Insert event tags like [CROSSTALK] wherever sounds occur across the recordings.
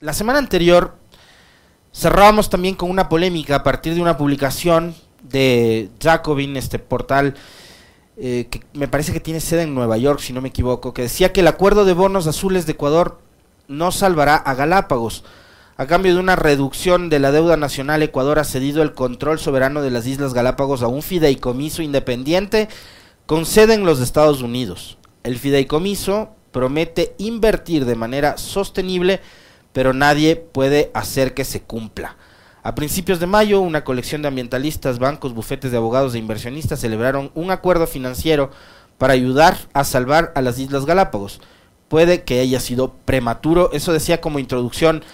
la semana anterior cerrábamos también con una polémica a partir de una publicación de Jacobin, este portal eh, que me parece que tiene sede en Nueva York, si no me equivoco, que decía que el acuerdo de bonos azules de Ecuador no salvará a Galápagos. A cambio de una reducción de la deuda nacional, Ecuador ha cedido el control soberano de las Islas Galápagos a un fideicomiso independiente con sede en los Estados Unidos. El fideicomiso promete invertir de manera sostenible, pero nadie puede hacer que se cumpla. A principios de mayo, una colección de ambientalistas, bancos, bufetes de abogados e inversionistas celebraron un acuerdo financiero para ayudar a salvar a las Islas Galápagos. Puede que haya sido prematuro, eso decía como introducción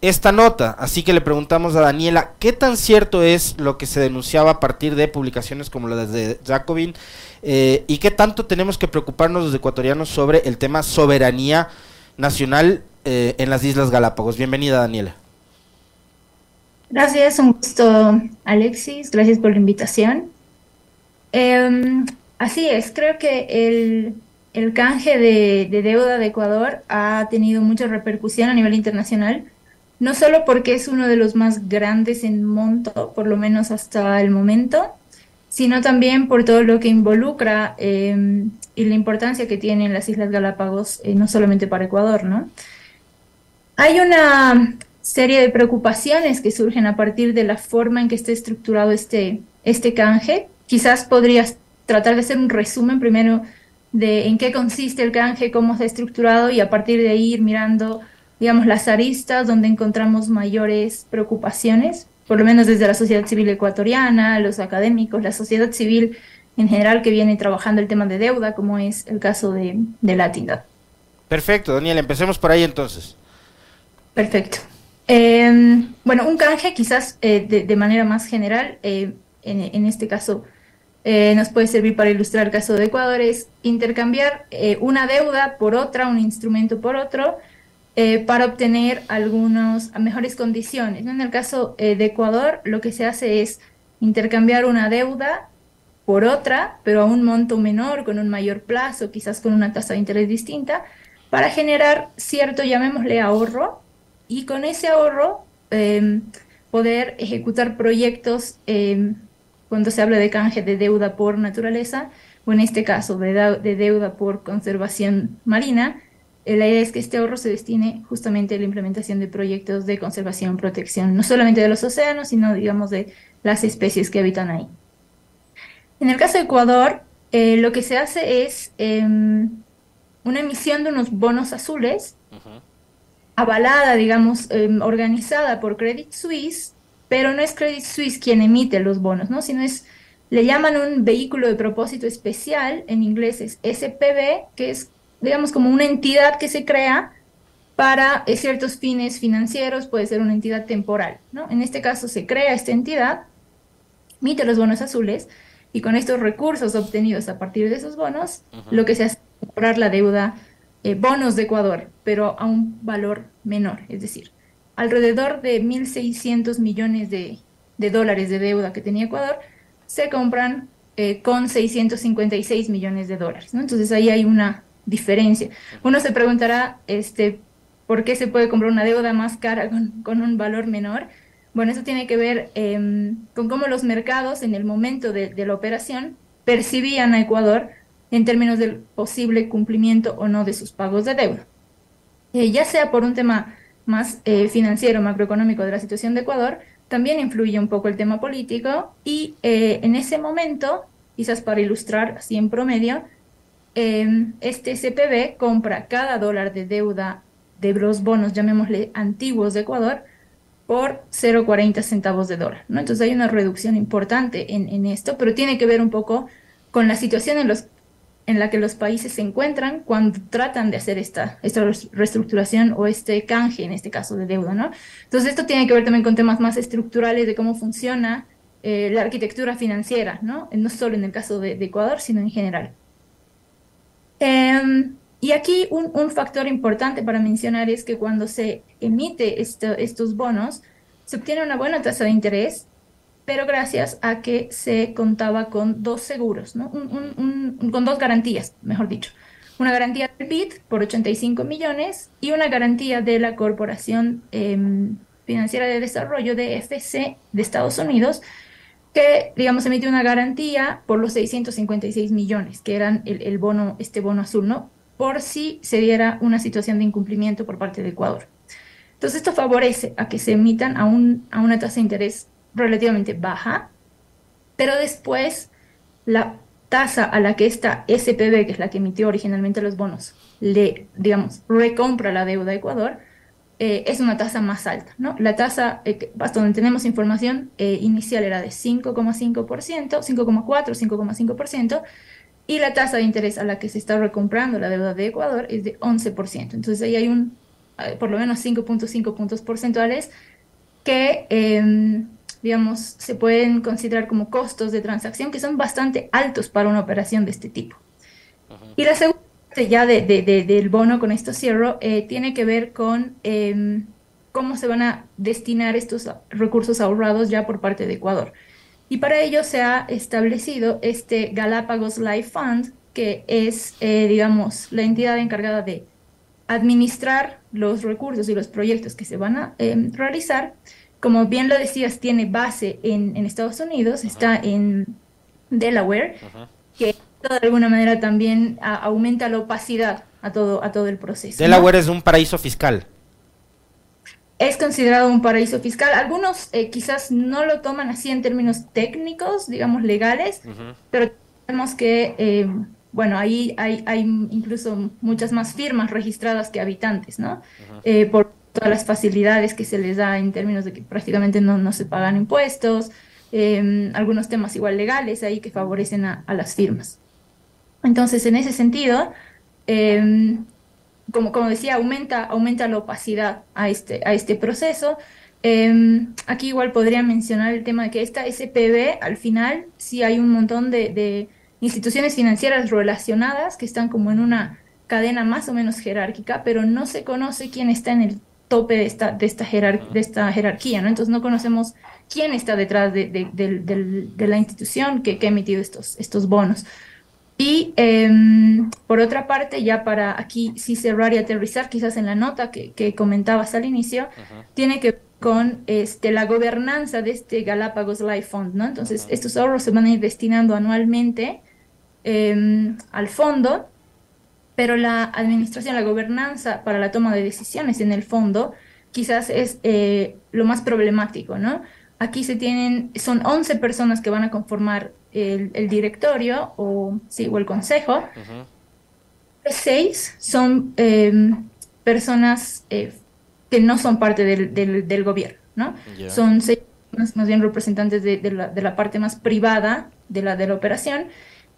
esta nota, así que le preguntamos a Daniela qué tan cierto es lo que se denunciaba a partir de publicaciones como la de Jacobin eh, y qué tanto tenemos que preocuparnos los ecuatorianos sobre el tema soberanía nacional eh, en las Islas Galápagos. Bienvenida Daniela. Gracias, un gusto Alexis, gracias por la invitación. Em, así es, creo que el, el canje de, de, deuda de Ecuador ha tenido mucha repercusión a nivel internacional, no solo porque es uno de los más grandes en monto, por lo menos hasta el momento, sino también por todo lo que involucra em, y la importancia que tienen las Islas Galápagos, eh, no solamente para Ecuador, ¿no? Hay una serie de preocupaciones que surgen a partir de la forma en que está estructurado este, este canje. Quizás podrías tratar de hacer un resumen primero de en qué consiste el canje, cómo está estructurado y a partir de ahí ir mirando, digamos, las aristas donde encontramos mayores preocupaciones, por lo menos desde la sociedad civil ecuatoriana, los académicos, la sociedad civil en general que viene trabajando el tema de deuda, como es el caso de, de Latindad. Perfecto, Daniel, empecemos por ahí entonces. Perfecto. Eh, bueno, un canje quizás eh, de, manera más general, eh, en, este caso eh, nos puede servir para ilustrar el caso de Ecuador, es intercambiar una deuda por otra, un instrumento por otro, para obtener algunas mejores condiciones. En el caso de Ecuador, lo que se hace es intercambiar una deuda por otra, pero a un monto menor, con un mayor plazo, quizás con una tasa de interés distinta, para generar cierto, llamémosle ahorro, y con ese ahorro em, poder ejecutar proyectos em, cuando se habla de canje de deuda por naturaleza, o en este caso de, deuda por conservación marina, eh, la idea es que este ahorro se destine justamente a la implementación de proyectos de conservación, protección, no solamente de los océanos, sino digamos de las especies que habitan ahí. En el caso de Ecuador, eh, lo que se hace es em, una emisión de unos bonos azules avalada, digamos, em, organizada por Credit Suisse, pero no es Credit Suisse quien emite los bonos, ¿no? Sino es, le llaman un vehículo de propósito especial, en inglés es SPV, que es, digamos, como una entidad que se crea para eh, ciertos fines financieros, puede ser una entidad temporal, ¿no? En este caso se crea esta entidad, emite los bonos azules, y con estos recursos obtenidos a partir de esos bonos, lo que se hace es comprar la deuda eh, bonos de Ecuador, pero a un valor menor, es decir, alrededor de 1.600 millones de, dólares de deuda que tenía Ecuador, se compran eh, con 656 millones de dólares. Entonces ahí hay una diferencia. Uno se preguntará, este, ¿por qué se puede comprar una deuda más cara con, un valor menor? Bueno, eso tiene que ver em, con cómo los mercados en el momento de la operación percibían a Ecuador en términos del posible cumplimiento o no de sus pagos de deuda. Eh, ya sea por un tema más eh, financiero, macroeconómico de la situación de Ecuador, también influye un poco el tema político y eh, en ese momento, quizás para ilustrar así en promedio, em, este CPB compra cada dólar de deuda de los bonos, llamémosle antiguos de Ecuador, por 0,40 centavos de dólar. ¿no? Entonces hay una reducción importante en, en, esto, pero tiene que ver un poco con la situación en los en la que los países se encuentran cuando tratan de hacer esta, esta reestructuración o este canje, en este caso de deuda, ¿no? Entonces esto tiene que ver también con temas más estructurales de cómo funciona eh, la arquitectura financiera, ¿no? No solo en el caso de, Ecuador, sino en general. Em, y aquí un, un, factor importante para mencionar es que cuando se emite estos bonos, se obtiene una buena tasa de interés pero gracias a que se contaba con dos seguros, ¿no? con dos garantías, mejor dicho. una garantía del BID por 85 millones y una garantía de la Corporación em, Financiera de Desarrollo de FC de Estados Unidos, que, digamos, emite una garantía por los 656 millones, que eran el, el bono, este bono azul, ¿no? Por si se diera una situación de incumplimiento por parte de Ecuador. Entonces, esto favorece a que se emitan a, un, a una tasa de interés relativamente baja, pero después la tasa a la que esta SPB, que es la que emitió originalmente los bonos, le, digamos, recompra la deuda a Ecuador, eh, es una tasa más alta, ¿no? La tasa, eh, hasta donde tenemos información, eh, inicial era de 5,5%, 5,4, 5,5%, y la tasa de interés a la que se está recomprando la deuda de Ecuador es de 11%. Entonces ahí hay un, por lo menos 5.5 puntos porcentuales que digamos, se pueden considerar como costos de transacción que son bastante altos para una operación de este tipo. Y la segunda parte ya de, del bono, con esto cierro, eh, tiene que ver con em, cómo se van a destinar estos recursos ahorrados ya por parte de Ecuador. Y para ello se ha establecido este Galápagos Life Fund, que es, eh, digamos, la entidad encargada de administrar los recursos y los proyectos que se van a em, realizar como bien lo decías, tiene base en, Estados Unidos, está en Delaware, que de alguna manera también aumenta la opacidad a todo, a todo el proceso. Delaware es un paraíso fiscal. Es considerado un paraíso fiscal. Algunos eh, quizás no lo toman así en términos técnicos, digamos legales, pero tenemos que, eh, bueno, ahí hay, hay incluso muchas más firmas registradas que habitantes, ¿no? Eh, por todas las facilidades que se les da en términos de que prácticamente no, no se pagan impuestos, em, algunos temas igual legales ahí que favorecen a, las firmas. Entonces, en ese sentido, em, como, como decía, aumenta, aumenta la opacidad a este, a este proceso. Em, aquí igual podría mencionar el tema de que esta SPB, al final, sí hay un montón de, de instituciones financieras relacionadas que están como en una cadena más o menos jerárquica, pero no se conoce quién está en el tope de esta, de esta, de esta jerarquía, ¿no? Entonces no conocemos quién está detrás de, la institución que, ha emitido estos, estos bonos. Y em, por otra parte, ya para aquí sí cerrar y aterrizar, quizás en la nota que, comentabas al inicio, tiene que ver con este, la gobernanza de este Galápagos Life Fund, ¿no? Entonces, estos ahorros se van a ir destinando anualmente em, al fondo pero la administración, la gobernanza para la toma de decisiones en el fondo quizás es eh, lo más problemático, ¿no? Aquí se tienen, son 11 personas que van a conformar el, directorio o, sí, o el consejo. Seis son em, personas eh, que no son parte del, del, gobierno, ¿no? Son seis más, bien representantes de, de, la, de, la, parte más privada de la, de la operación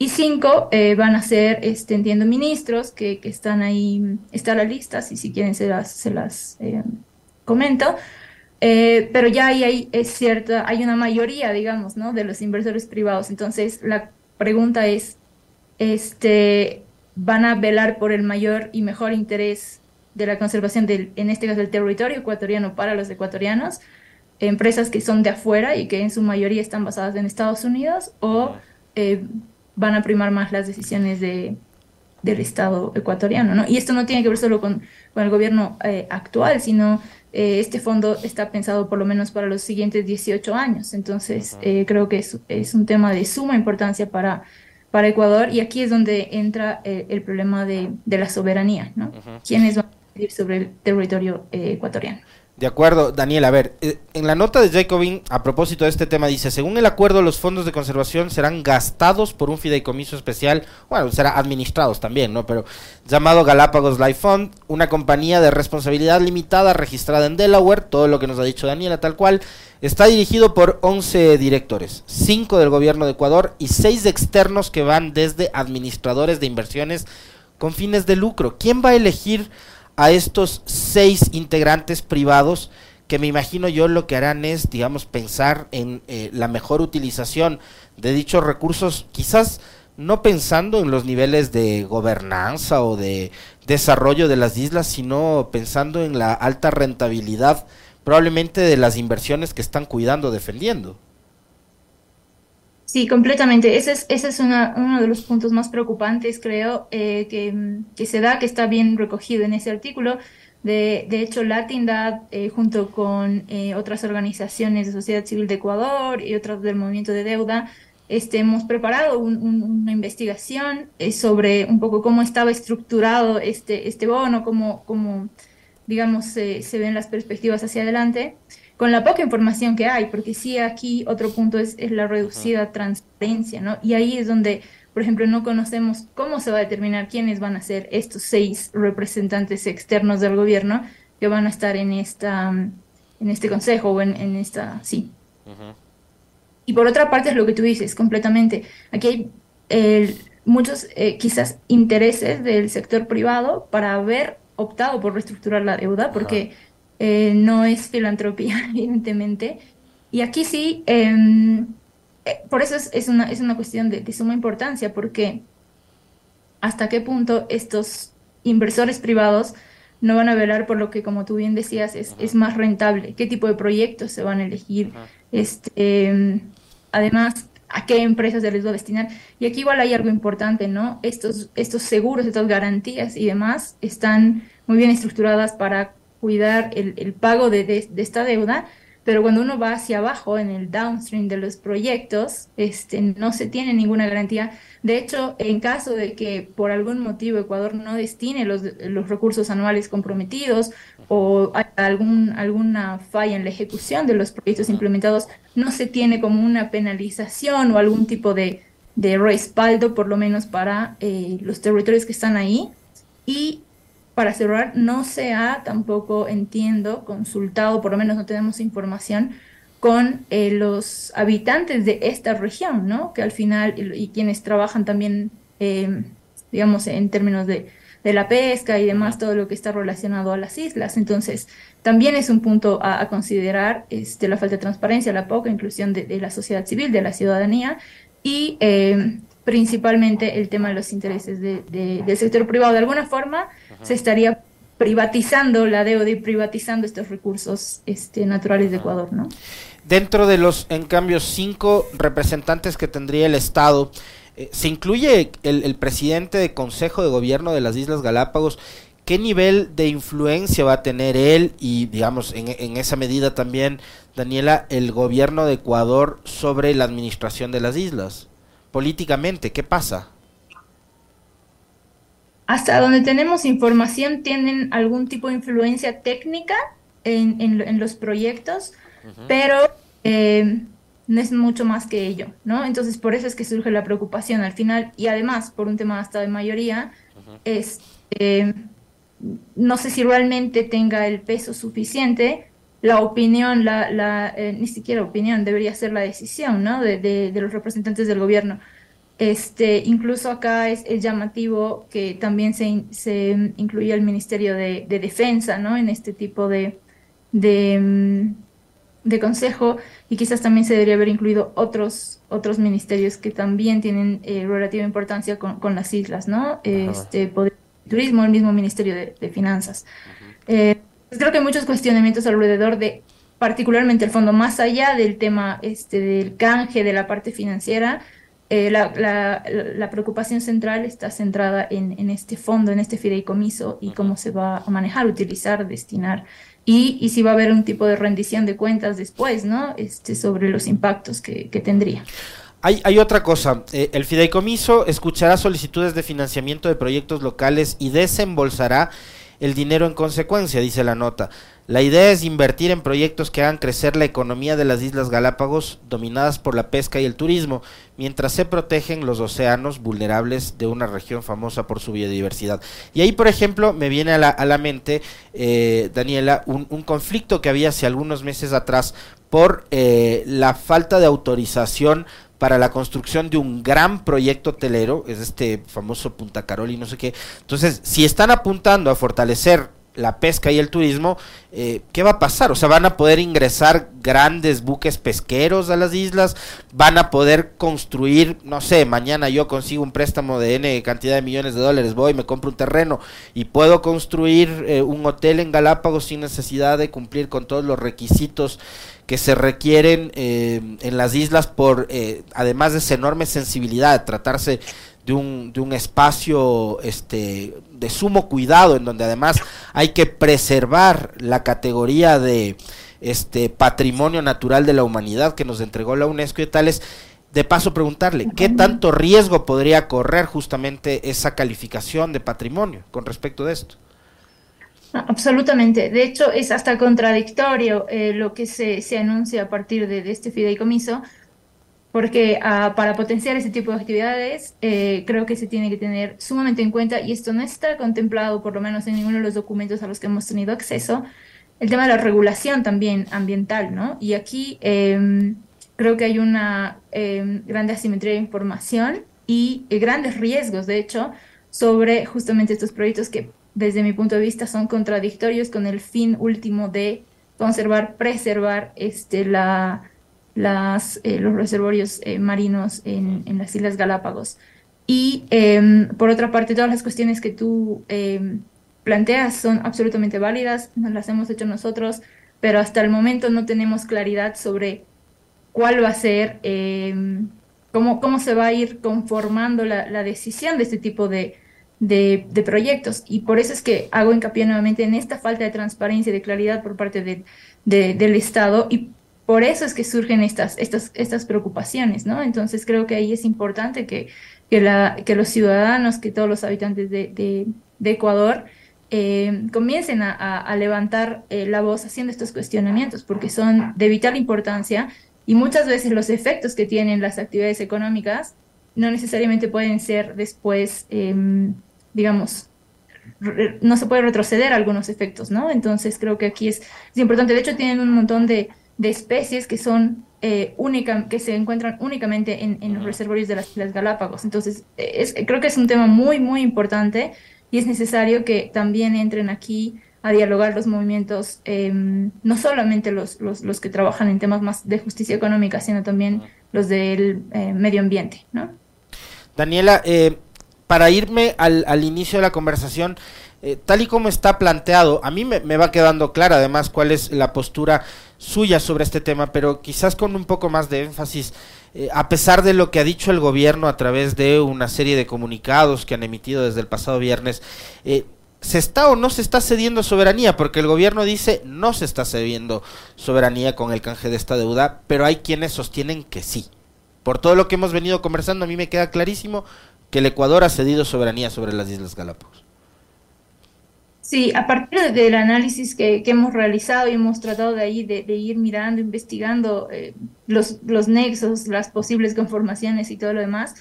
y cinco eh, van a ser, este, entiendo, ministros que, que, están ahí, está la lista, si, si quieren se las, se las eh, comento. Eh, pero ya ahí hay, es cierta, hay una mayoría, digamos, ¿no? De los inversores privados. Entonces, la pregunta es, este, ¿van a velar por el mayor y mejor interés de la conservación del, en este caso, del territorio ecuatoriano para los ecuatorianos? Empresas que son de afuera y que en su mayoría están basadas en Estados Unidos o van a primar más las decisiones de, del Estado ecuatoriano, ¿no? Y esto no tiene que ver solo con, con el gobierno eh, actual, sino eh, este fondo está pensado por lo menos para los siguientes 18 años. Entonces, eh, creo que es, es, un tema de suma importancia para, para Ecuador y aquí es donde entra el problema de, de, la soberanía, ¿no? ¿Quiénes van a decidir sobre el territorio ecuatoriano? De acuerdo, Daniel. A ver, eh, en la nota de Jacobin, a propósito de este tema, dice, según el acuerdo, los fondos de conservación serán gastados por un fideicomiso especial, bueno, serán administrados también, ¿no? Pero llamado Galápagos Life Fund, una compañía de responsabilidad limitada registrada en Delaware, todo lo que nos ha dicho Daniela, tal cual, está dirigido por 11 directores, 5 del gobierno de Ecuador y 6 externos que van desde administradores de inversiones con fines de lucro. ¿Quién va a elegir a estos seis integrantes privados que me imagino yo lo que harán es, digamos, pensar en eh, la mejor utilización de dichos recursos, quizás no pensando en los niveles de gobernanza o de desarrollo de las islas, sino pensando en la alta rentabilidad probablemente de las inversiones que están cuidando, defendiendo. Sí, completamente. Ese es, ese es una, uno de los puntos más preocupantes, creo, eh, que, se da, que está bien recogido en ese artículo. De, de hecho, Latindad, eh, junto con eh, otras organizaciones de sociedad civil de Ecuador y otras del movimiento de deuda, este, hemos preparado un, un, una investigación sobre un poco cómo estaba estructurado este, este bono, cómo, cómo digamos, se ven las perspectivas hacia adelante con la poca información que hay, porque sí aquí otro punto es, es la reducida transparencia, ¿no? Y ahí es donde, por ejemplo, no conocemos cómo se va a determinar quiénes van a ser estos seis representantes externos del gobierno que van a estar en esta en este consejo o en, en esta, sí. Uh -huh. Y por otra parte es lo que tú dices, completamente. Aquí hay eh, muchos eh, quizás intereses del sector privado para haber optado por reestructurar la deuda, porque... Uh -huh eh, no es filantropía, [LAUGHS] evidentemente. Y aquí sí, eh, por eso es, es, una, es una cuestión de, de, suma importancia, porque hasta qué punto estos inversores privados no van a velar por lo que, como tú bien decías, es, es más rentable, qué tipo de proyectos se van a elegir, este, eh, además, a qué empresas se les va a destinar. Y aquí igual hay algo importante, ¿no? Estos, estos seguros, estas garantías y demás están muy bien estructuradas para cuidar el, el pago de, de, de, esta deuda, pero cuando uno va hacia abajo en el downstream de los proyectos, este, no se tiene ninguna garantía. De hecho, en caso de que por algún motivo Ecuador no destine los, los recursos anuales comprometidos o hay algún, alguna falla en la ejecución de los proyectos implementados, no se tiene como una penalización o algún tipo de, de respaldo, por lo menos para eh, los territorios que están ahí. Y para cerrar, no se ha tampoco, entiendo, consultado, por lo menos no tenemos información, con eh, los habitantes de esta región, ¿no? Que al final, y, y quienes trabajan también, eh, digamos, en términos de, de, la pesca y demás, todo lo que está relacionado a las islas. Entonces, también es un punto a, a considerar este, la falta de transparencia, la poca inclusión de, de, la sociedad civil, de la ciudadanía y eh, principalmente el tema de los intereses de, del sector privado. De alguna forma, se estaría privatizando la deuda y privatizando estos recursos este, naturales de Ecuador, ¿no? Dentro de los, en cambio, cinco representantes que tendría el Estado, eh, se incluye el, el, presidente de Consejo de Gobierno de las Islas Galápagos. ¿Qué nivel de influencia va a tener él y, digamos, en, en esa medida también, Daniela, el gobierno de Ecuador sobre la administración de las islas? Políticamente, ¿qué pasa? hasta donde tenemos información, tienen algún tipo de influencia técnica en, en, en los proyectos, uh -huh. pero eh, no es mucho más que ello, ¿no? Entonces, por eso es que surge la preocupación al final, y además, por un tema hasta de mayoría, uh -huh. es, eh, no sé si realmente tenga el peso suficiente, la opinión, la, la eh, ni siquiera opinión, debería ser la decisión, ¿no? De, de, de los representantes del gobierno. Este, incluso acá es, es, llamativo que también se, se incluía el Ministerio de, de, Defensa ¿no? en este tipo de, de, de, consejo y quizás también se debería haber incluido otros, otros ministerios que también tienen eh, relativa importancia con, con, las islas, ¿no? Este, poder, turismo, el mismo Ministerio de, Finanzas. Eh, pues creo que hay muchos cuestionamientos alrededor de particularmente el fondo, más allá del tema este, del canje, de la parte financiera, eh, la, la, la, preocupación central está centrada en, en, este fondo, en este fideicomiso y cómo se va a manejar, utilizar, destinar y, y, si va a haber un tipo de rendición de cuentas después, ¿no? Este, sobre los impactos que, que tendría. Hay, hay, otra cosa, eh, el fideicomiso escuchará solicitudes de financiamiento de proyectos locales y desembolsará el dinero en consecuencia, dice la nota. La idea es invertir en proyectos que hagan crecer la economía de las Islas Galápagos, dominadas por la pesca y el turismo, mientras se protegen los océanos vulnerables de una región famosa por su biodiversidad. Y ahí, por ejemplo, me viene a la, a la mente, eh, Daniela, un, un, conflicto que había hace algunos meses atrás por eh, la falta de autorización para la construcción de un gran proyecto hotelero, es este famoso Punta Carol y no sé qué. Entonces, si están apuntando a fortalecer la pesca y el turismo, eh, ¿qué va a pasar? O sea, van a poder ingresar grandes buques pesqueros a las islas, van a poder construir, no sé, mañana yo consigo un préstamo de N cantidad de millones de dólares, voy, me compro un terreno y puedo construir eh, un hotel en Galápagos sin necesidad de cumplir con todos los requisitos que se requieren eh, en las islas por, además de esa enorme sensibilidad, de tratarse de un, de un espacio este, de sumo cuidado, en donde además hay que preservar la categoría de este patrimonio natural de la humanidad que nos entregó la UNESCO y tales. De paso preguntarle, ¿qué tanto riesgo podría correr justamente esa calificación de patrimonio con respecto de esto? Absolutamente. De hecho, es hasta contradictorio eh, lo que se, se, anuncia a partir de, de este fideicomiso, porque ah, para potenciar ese tipo de actividades eh, creo que se tiene que tener sumamente en cuenta, y esto no está contemplado por lo menos en ninguno de los documentos a los que hemos tenido acceso, el tema de la regulación también ambiental, ¿no? Y aquí em, creo que hay una em, grande asimetría de información y eh, grandes riesgos, de hecho, sobre justamente estos proyectos que desde mi punto de vista son contradictorios con el fin último de conservar, preservar este, la las, eh, los reservorios eh, marinos en, en, las Islas Galápagos. Y em, por otra parte, todas las cuestiones que tú em, planteas son absolutamente válidas, nos las hemos hecho nosotros, pero hasta el momento no tenemos claridad sobre cuál va a ser, em, cómo, cómo se va a ir conformando la, la decisión de este tipo de, de, proyectos. Y por eso es que hago hincapié nuevamente en esta falta de transparencia y de claridad por parte de, de, del Estado y por eso es que surgen estas, estas, estas preocupaciones, ¿no? Entonces creo que ahí es importante que, que, la, que los ciudadanos, que todos los habitantes de, de, Ecuador eh, comiencen a, a levantar eh, la voz haciendo estos cuestionamientos, porque son de vital importancia y muchas veces los efectos que tienen las actividades económicas no necesariamente pueden ser después, em, digamos, no se puede retroceder algunos efectos, ¿no? Entonces creo que aquí es, es importante. De hecho, tienen un montón de, de especies que son eh, única, que se encuentran únicamente en, los reservorios de las Islas Galápagos. Entonces, es, creo que es un tema muy, muy importante y es necesario que también entren aquí a dialogar los movimientos, em, no solamente los, los, los, que trabajan en temas más de justicia económica, sino también los del eh, medio ambiente. ¿no? Daniela, eh, para irme al, al inicio de la conversación, eh, tal y como está planteado, a mí me, va quedando clara además cuál es la postura suya sobre este tema, pero quizás con un poco más de énfasis, eh, a pesar de lo que ha dicho el gobierno a través de una serie de comunicados que han emitido desde el pasado viernes, eh, ¿se está o no se está cediendo soberanía? Porque el gobierno dice no se está cediendo soberanía con el canje de esta deuda, pero hay quienes sostienen que sí. Por todo lo que hemos venido conversando, a mí me queda clarísimo que el Ecuador ha cedido soberanía sobre las Islas Galápagos. Sí, a partir del análisis que, hemos realizado y hemos tratado de ahí de, ir mirando, investigando eh, los, los nexos, las posibles conformaciones y todo lo demás,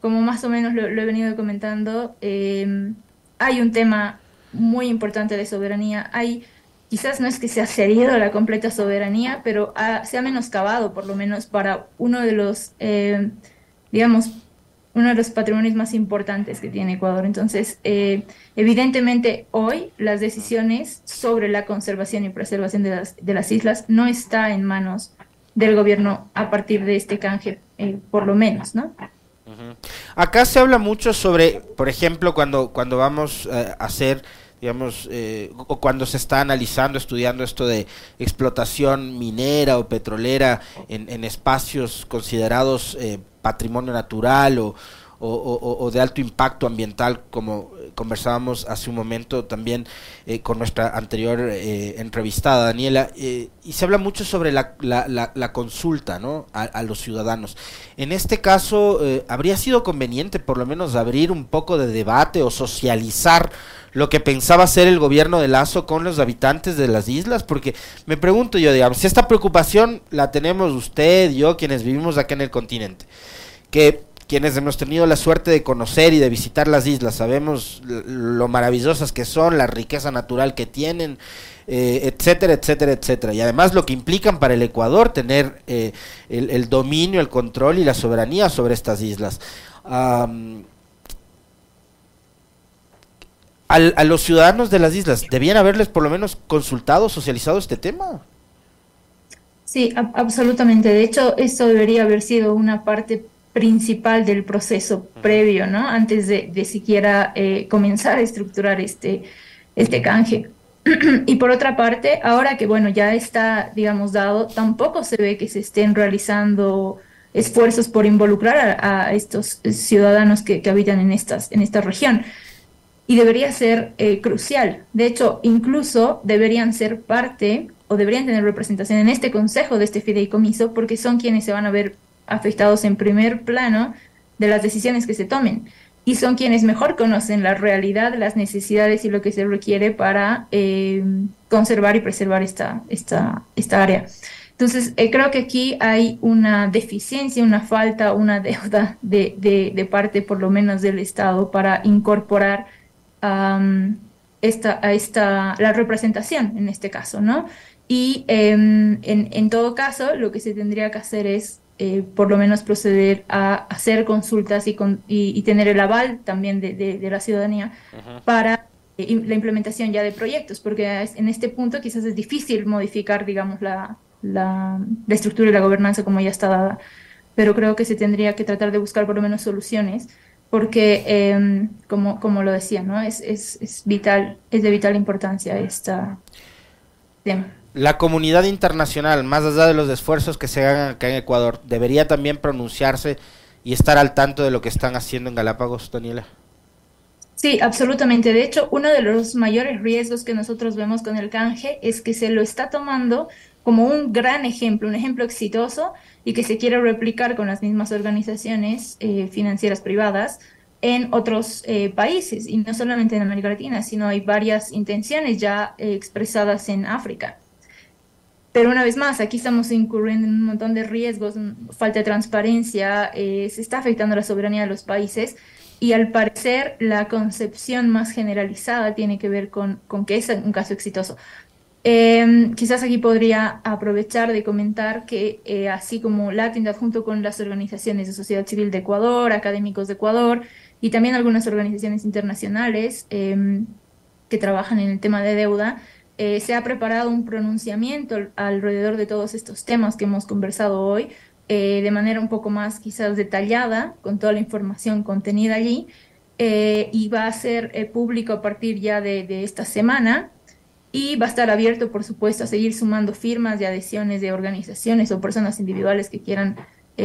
como más o menos lo, he venido comentando, em, hay un tema muy importante de soberanía. Hay, quizás no es que se ha cedido la completa soberanía, pero se ha menoscabado por lo menos para uno de los, em, digamos, uno de los patrimonios más importantes que tiene Ecuador. Entonces, eh, evidentemente hoy las decisiones sobre la conservación y preservación de las, de las islas no está en manos del gobierno a partir de este canje, eh, por lo menos, ¿no? Acá se habla mucho sobre, por ejemplo, cuando, cuando vamos eh, a hacer digamos, o cuando se está analizando, estudiando esto de explotación minera o petrolera en, en espacios considerados patrimonio natural o, o, de alto impacto ambiental, como conversábamos hace un momento también eh, con nuestra anterior eh, entrevistada, Daniela, eh, y se habla mucho sobre la, la, consulta ¿no? A, los ciudadanos. En este caso, habría sido conveniente por lo menos abrir un poco de debate o socializar lo que pensaba hacer el gobierno de Lazo con los habitantes de las islas, porque me pregunto yo, digamos, si esta preocupación la tenemos usted, yo, quienes vivimos acá en el continente, que quienes hemos tenido la suerte de conocer y de visitar las islas, sabemos lo maravillosas que son, la riqueza natural que tienen, eh, etcétera, etcétera, etcétera. Y además lo que implican para el Ecuador tener eh, el, dominio, el control y la soberanía sobre estas islas. a los ciudadanos de las islas, ¿debían haberles por lo menos consultado, socializado este tema? Sí, absolutamente. De hecho, eso debería haber sido una parte principal del proceso previo, ¿no? Antes de, de siquiera eh, comenzar a estructurar este, este canje. [CLEARS THROAT] y por otra parte, ahora que, bueno, ya está, digamos, dado, tampoco se ve que se estén realizando esfuerzos por involucrar a, estos ciudadanos que, que, habitan en, estas, en esta región. Y debería ser eh, crucial. De hecho, incluso deberían ser parte o deberían tener representación en este consejo de este fideicomiso porque son quienes se van a ver afectados en primer plano de las decisiones que se tomen y son quienes mejor conocen la realidad, las necesidades y lo que se requiere para eh, conservar y preservar esta, esta, esta área. Entonces, eh, creo que aquí hay una deficiencia, una falta, una deuda de, de, parte, por lo menos, del Estado para incorporar esta, a esta, la representación en este caso, ¿no? Y em, en, en todo caso, lo que se tendría que hacer es eh, por lo menos proceder a hacer consultas y, y, tener el aval también de, la ciudadanía para eh, la implementación ya de proyectos, porque en este punto quizás es difícil modificar, digamos, la, la, estructura y la gobernanza como ya está dada, pero creo que se tendría que tratar de buscar por lo menos soluciones, porque, em, como, como lo decía, ¿no? es, es, es vital, es de vital importancia esta tema la comunidad internacional, más allá de los esfuerzos que se hagan acá en Ecuador, debería también pronunciarse y estar al tanto de lo que están haciendo en Galápagos, Daniela. Sí, absolutamente. De hecho, uno de los mayores riesgos que nosotros vemos con el canje es que se lo está tomando como un gran ejemplo, un ejemplo exitoso y que se quiere replicar con las mismas organizaciones eh, financieras privadas en otros eh, países y no solamente en América Latina, sino hay varias intenciones ya eh, expresadas en África. Pero una vez más, aquí estamos incurriendo en un montón de riesgos, falta de transparencia, eh, se está afectando la soberanía de los países y al parecer la concepción más generalizada tiene que ver con, con que es un caso exitoso. Em, quizás aquí podría aprovechar de comentar que eh, así como Latinidad junto con las organizaciones de sociedad civil de Ecuador, académicos de Ecuador y también algunas organizaciones internacionales em, que trabajan en el tema de deuda, eh, se ha preparado un pronunciamiento alrededor de todos estos temas que hemos conversado hoy, eh, de manera un poco más quizás detallada, con toda la información contenida allí, eh, y va a ser público a partir ya de, esta semana. Y va a estar abierto, por supuesto, a seguir sumando firmas y adhesiones de organizaciones o personas individuales que quieran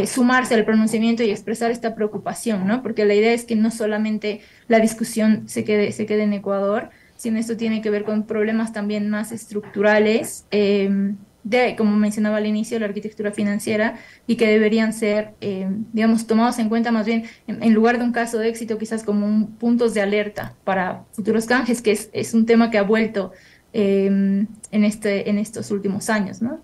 sumarse al pronunciamiento y expresar esta preocupación, ¿no? Porque la idea es que no solamente la discusión se quede, se quede en Ecuador, sino esto tiene que ver con problemas también más estructurales, em, de, como mencionaba al inicio, la arquitectura financiera, y que deberían ser, em, digamos, tomados en cuenta más bien, en, lugar de un caso de éxito, quizás como un, puntos de alerta para futuros canjes, que es, es un tema que ha vuelto em, en, este, en estos últimos años, ¿no?